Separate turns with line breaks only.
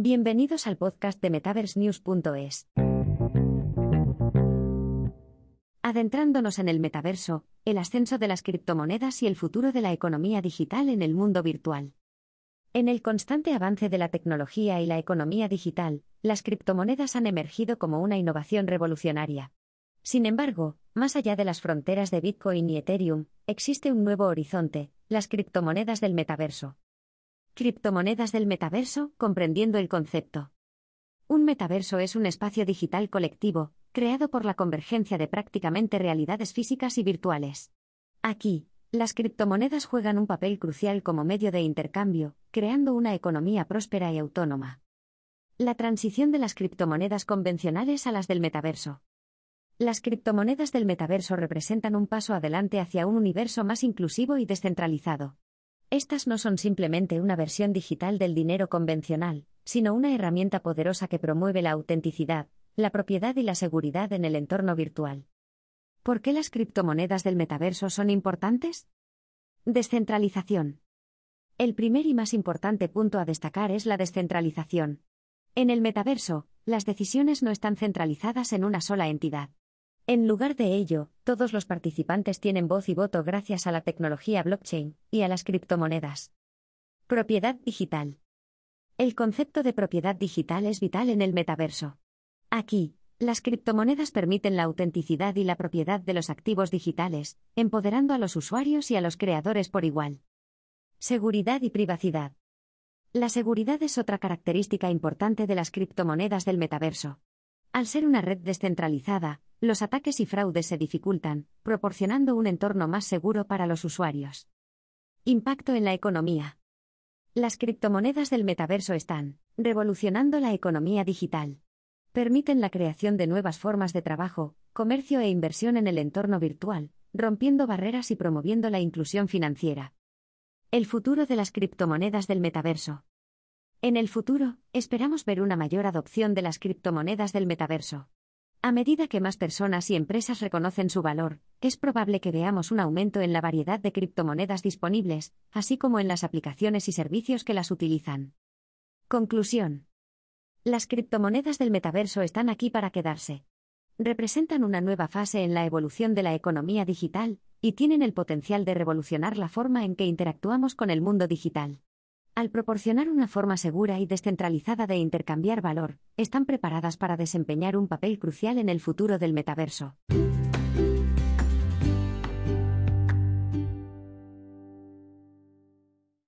Bienvenidos al podcast de MetaverseNews.es. Adentrándonos en el metaverso, el ascenso de las criptomonedas y el futuro de la economía digital en el mundo virtual. En el constante avance de la tecnología y la economía digital, las criptomonedas han emergido como una innovación revolucionaria. Sin embargo, más allá de las fronteras de Bitcoin y Ethereum, existe un nuevo horizonte, las criptomonedas del metaverso. Criptomonedas del metaverso, comprendiendo el concepto. Un metaverso es un espacio digital colectivo, creado por la convergencia de prácticamente realidades físicas y virtuales. Aquí, las criptomonedas juegan un papel crucial como medio de intercambio, creando una economía próspera y autónoma. La transición de las criptomonedas convencionales a las del metaverso. Las criptomonedas del metaverso representan un paso adelante hacia un universo más inclusivo y descentralizado. Estas no son simplemente una versión digital del dinero convencional, sino una herramienta poderosa que promueve la autenticidad, la propiedad y la seguridad en el entorno virtual. ¿Por qué las criptomonedas del metaverso son importantes? Descentralización. El primer y más importante punto a destacar es la descentralización. En el metaverso, las decisiones no están centralizadas en una sola entidad. En lugar de ello, todos los participantes tienen voz y voto gracias a la tecnología blockchain y a las criptomonedas. Propiedad digital. El concepto de propiedad digital es vital en el metaverso. Aquí, las criptomonedas permiten la autenticidad y la propiedad de los activos digitales, empoderando a los usuarios y a los creadores por igual. Seguridad y privacidad. La seguridad es otra característica importante de las criptomonedas del metaverso. Al ser una red descentralizada, los ataques y fraudes se dificultan, proporcionando un entorno más seguro para los usuarios. Impacto en la economía. Las criptomonedas del metaverso están revolucionando la economía digital. Permiten la creación de nuevas formas de trabajo, comercio e inversión en el entorno virtual, rompiendo barreras y promoviendo la inclusión financiera. El futuro de las criptomonedas del metaverso. En el futuro, esperamos ver una mayor adopción de las criptomonedas del metaverso. A medida que más personas y empresas reconocen su valor, es probable que veamos un aumento en la variedad de criptomonedas disponibles, así como en las aplicaciones y servicios que las utilizan. Conclusión. Las criptomonedas del metaverso están aquí para quedarse. Representan una nueva fase en la evolución de la economía digital, y tienen el potencial de revolucionar la forma en que interactuamos con el mundo digital. Al proporcionar una forma segura y descentralizada de intercambiar valor, están preparadas para desempeñar un papel crucial en el futuro del metaverso.